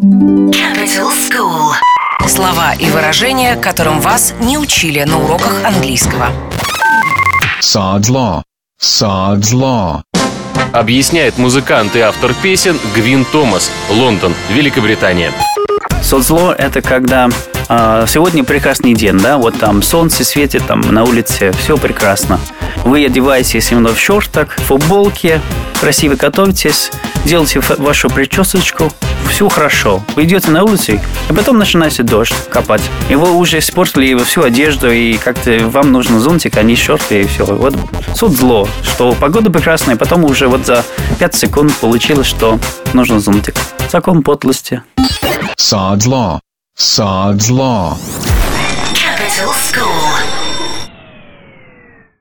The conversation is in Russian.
Capital School. Слова и выражения, которым вас не учили на уроках английского. Sod's Law. Sod's Law. Объясняет музыкант и автор песен Гвин Томас, Лондон, Великобритания. Соцзло – это когда э, сегодня прекрасный день, да, вот там солнце светит, там на улице все прекрасно. Вы одеваетесь именно в шортах, в футболке, красиво готовитесь, делаете вашу причесочку, все хорошо. Вы идете на улицу, и потом начинается дождь капать. И вы уже испортили всю одежду, и как-то вам нужен зонтик, а не шорты, и все. Вот суд зло, что погода прекрасная, потом уже вот за 5 секунд получилось, что нужен зонтик. Закон подлости. Sod's Law. Sod's Law. Capital School.